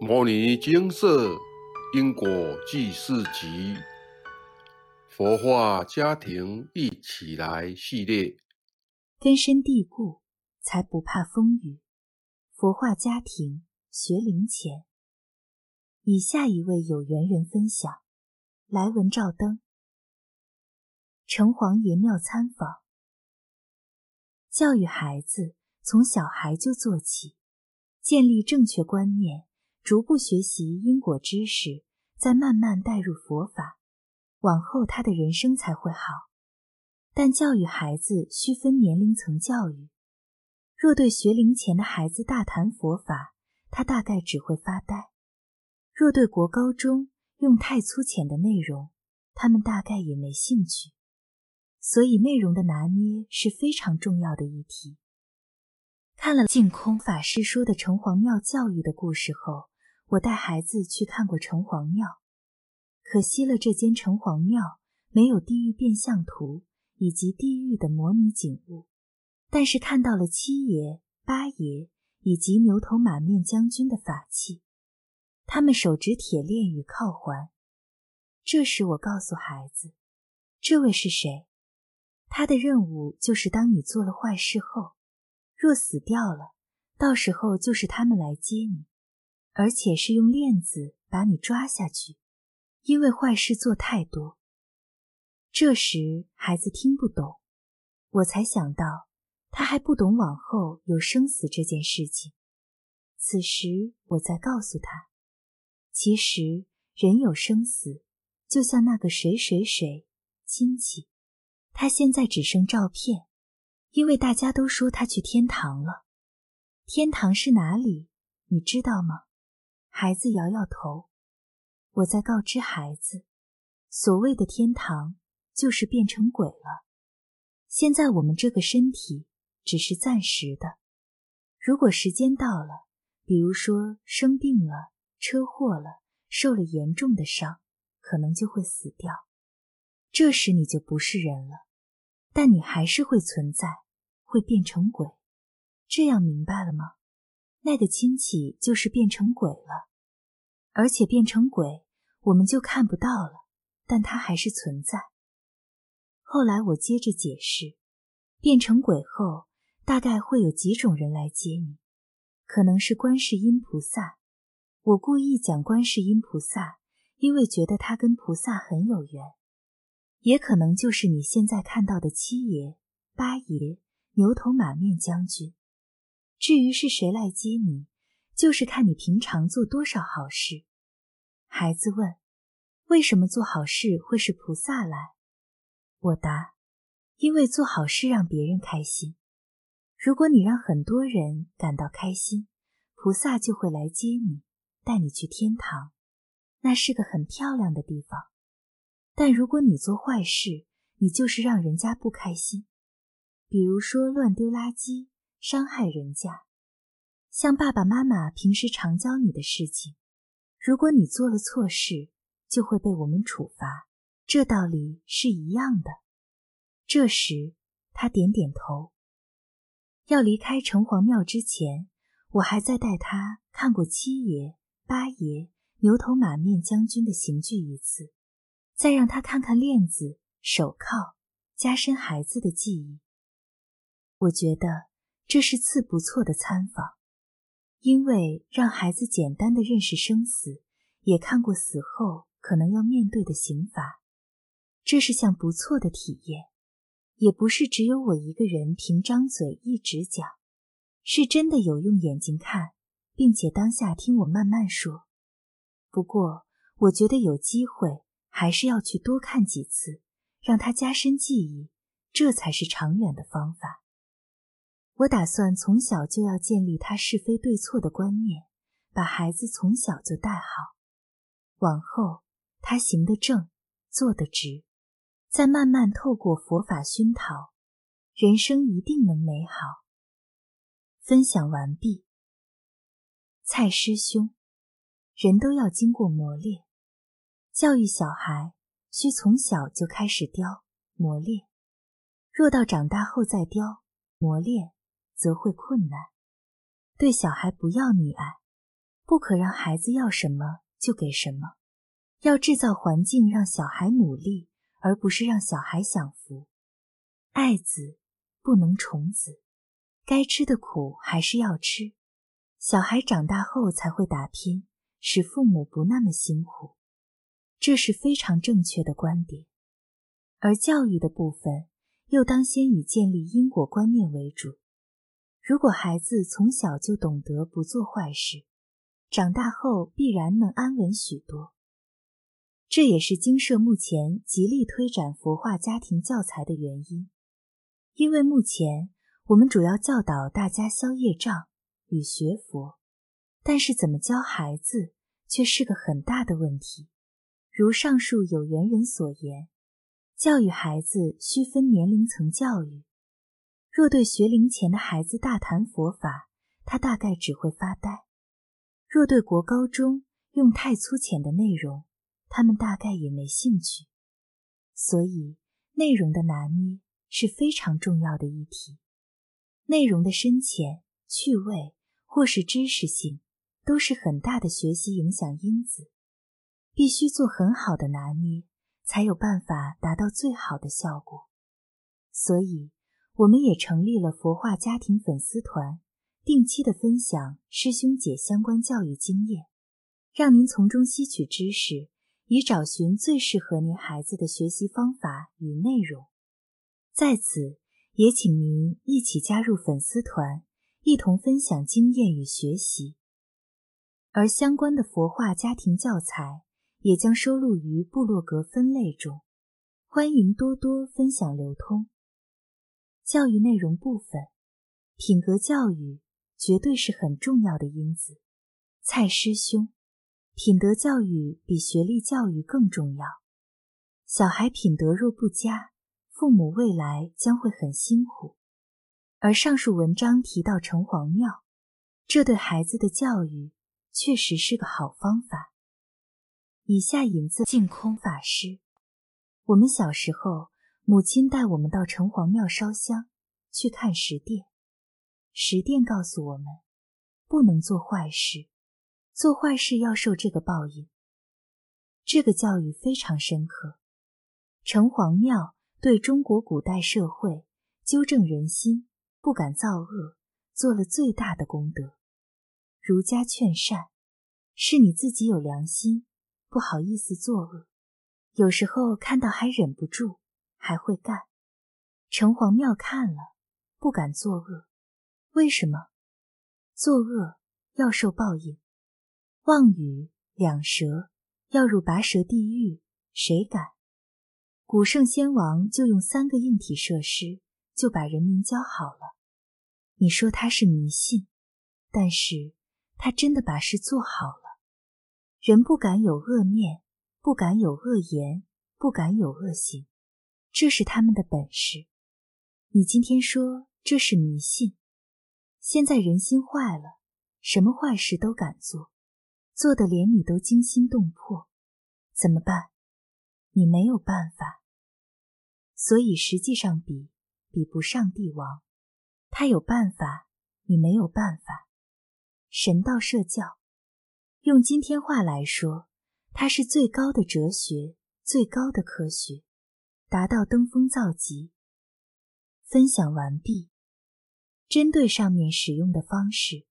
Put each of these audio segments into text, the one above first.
《摩尼金色因果记事集》佛化家庭一起来系列，根深蒂固，才不怕风雨。佛化家庭学龄前，以下一位有缘人分享：来文照灯，城隍爷庙参访，教育孩子从小孩就做起，建立正确观念。逐步学习因果知识，再慢慢带入佛法，往后他的人生才会好。但教育孩子需分年龄层教育。若对学龄前的孩子大谈佛法，他大概只会发呆；若对国高中用太粗浅的内容，他们大概也没兴趣。所以内容的拿捏是非常重要的一题。看了净空法师说的城隍庙教育的故事后。我带孩子去看过城隍庙，可惜了这间城隍庙没有地狱变相图以及地狱的模拟景物，但是看到了七爷、八爷以及牛头马面将军的法器，他们手执铁链与靠环。这时我告诉孩子，这位是谁？他的任务就是当你做了坏事后，若死掉了，到时候就是他们来接你。而且是用链子把你抓下去，因为坏事做太多。这时孩子听不懂，我才想到他还不懂往后有生死这件事情。此时我在告诉他，其实人有生死，就像那个谁谁谁亲戚，他现在只剩照片，因为大家都说他去天堂了。天堂是哪里？你知道吗？孩子摇摇头，我在告知孩子，所谓的天堂就是变成鬼了。现在我们这个身体只是暂时的，如果时间到了，比如说生病了、车祸了、受了严重的伤，可能就会死掉。这时你就不是人了，但你还是会存在，会变成鬼。这样明白了吗？那个亲戚就是变成鬼了，而且变成鬼，我们就看不到了，但他还是存在。后来我接着解释，变成鬼后，大概会有几种人来接你，可能是观世音菩萨。我故意讲观世音菩萨，因为觉得他跟菩萨很有缘，也可能就是你现在看到的七爷、八爷、牛头马面将军。至于是谁来接你，就是看你平常做多少好事。孩子问：“为什么做好事会是菩萨来？”我答：“因为做好事让别人开心。如果你让很多人感到开心，菩萨就会来接你，带你去天堂。那是个很漂亮的地方。但如果你做坏事，你就是让人家不开心。比如说乱丢垃圾。”伤害人家，像爸爸妈妈平时常教你的事情，如果你做了错事，就会被我们处罚，这道理是一样的。这时他点点头。要离开城隍庙之前，我还在带他看过七爷、八爷、牛头马面将军的刑具一次，再让他看看链子、手铐，加深孩子的记忆。我觉得。这是次不错的参访，因为让孩子简单的认识生死，也看过死后可能要面对的刑罚，这是项不错的体验。也不是只有我一个人凭张嘴一直讲，是真的有用眼睛看，并且当下听我慢慢说。不过我觉得有机会还是要去多看几次，让他加深记忆，这才是长远的方法。我打算从小就要建立他是非对错的观念，把孩子从小就带好，往后他行得正，坐得直，再慢慢透过佛法熏陶，人生一定能美好。分享完毕。蔡师兄，人都要经过磨练，教育小孩需从小就开始雕磨练，若到长大后再雕磨练。则会困难。对小孩不要溺爱，不可让孩子要什么就给什么，要制造环境让小孩努力，而不是让小孩享福。爱子不能宠子，该吃的苦还是要吃。小孩长大后才会打拼，使父母不那么辛苦，这是非常正确的观点。而教育的部分，又当先以建立因果观念为主。如果孩子从小就懂得不做坏事，长大后必然能安稳许多。这也是经社目前极力推展佛化家庭教材的原因。因为目前我们主要教导大家消业障与学佛，但是怎么教孩子却是个很大的问题。如上述有缘人所言。教育孩子需分年龄层教育。若对学龄前的孩子大谈佛法，他大概只会发呆；若对国高中用太粗浅的内容，他们大概也没兴趣。所以，内容的拿捏是非常重要的议题。内容的深浅、趣味或是知识性，都是很大的学习影响因子，必须做很好的拿捏。才有办法达到最好的效果，所以我们也成立了佛化家庭粉丝团，定期的分享师兄姐相关教育经验，让您从中吸取知识，以找寻最适合您孩子的学习方法与内容。在此，也请您一起加入粉丝团，一同分享经验与学习，而相关的佛化家庭教材。也将收录于部落格分类中，欢迎多多分享流通。教育内容部分，品格教育绝对是很重要的因子。蔡师兄，品德教育比学历教育更重要。小孩品德若不佳，父母未来将会很辛苦。而上述文章提到城隍庙，这对孩子的教育确实是个好方法。以下引自净空法师：我们小时候，母亲带我们到城隍庙烧香，去看十殿。十殿告诉我们，不能做坏事，做坏事要受这个报应。这个教育非常深刻。城隍庙对中国古代社会纠正人心、不敢造恶，做了最大的功德。儒家劝善，是你自己有良心。不好意思作恶，有时候看到还忍不住，还会干。城隍庙看了，不敢作恶，为什么？作恶要受报应，妄语两舌要入拔舌地狱，谁敢？古圣先王就用三个硬体设施，就把人民教好了。你说他是迷信，但是他真的把事做好了。人不敢有恶念，不敢有恶言，不敢有恶行，这是他们的本事。你今天说这是迷信，现在人心坏了，什么坏事都敢做，做的连你都惊心动魄，怎么办？你没有办法。所以实际上比比不上帝王，他有办法，你没有办法。神道社教。用今天话来说，它是最高的哲学，最高的科学，达到登峰造极。分享完毕。针对上面使用的方式，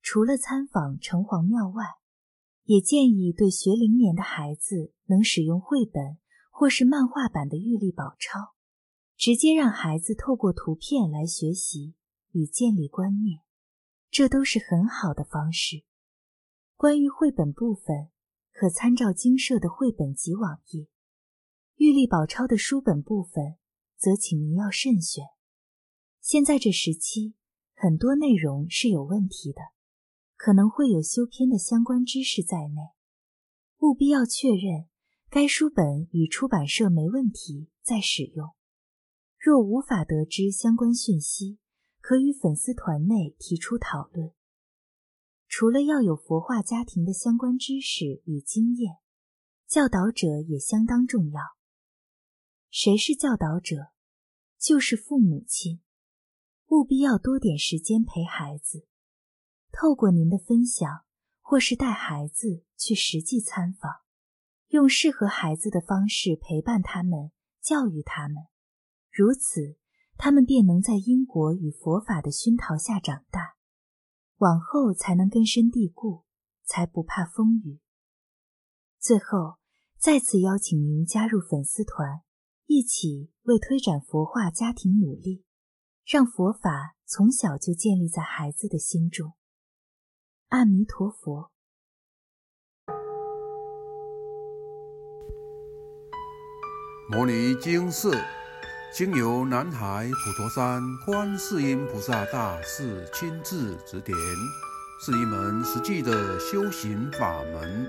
除了参访城隍庙外，也建议对学龄年的孩子能使用绘本或是漫画版的玉历宝钞，直接让孩子透过图片来学习与建立观念，这都是很好的方式。关于绘本部分，可参照经社的绘本集网页。玉历宝钞的书本部分，则请您要慎选。现在这时期，很多内容是有问题的，可能会有修篇的相关知识在内，务必要确认该书本与出版社没问题再使用。若无法得知相关讯息，可与粉丝团内提出讨论。除了要有佛化家庭的相关知识与经验，教导者也相当重要。谁是教导者？就是父母亲，务必要多点时间陪孩子。透过您的分享，或是带孩子去实际参访，用适合孩子的方式陪伴他们、教育他们，如此，他们便能在因果与佛法的熏陶下长大，往后才能根深蒂固，才不怕风雨。最后，再次邀请您加入粉丝团，一起为推展佛化家庭努力，让佛法从小就建立在孩子的心中。阿弥陀佛。摩尼经寺经由南海普陀山观世音菩萨大士亲自指点，是一门实际的修行法门，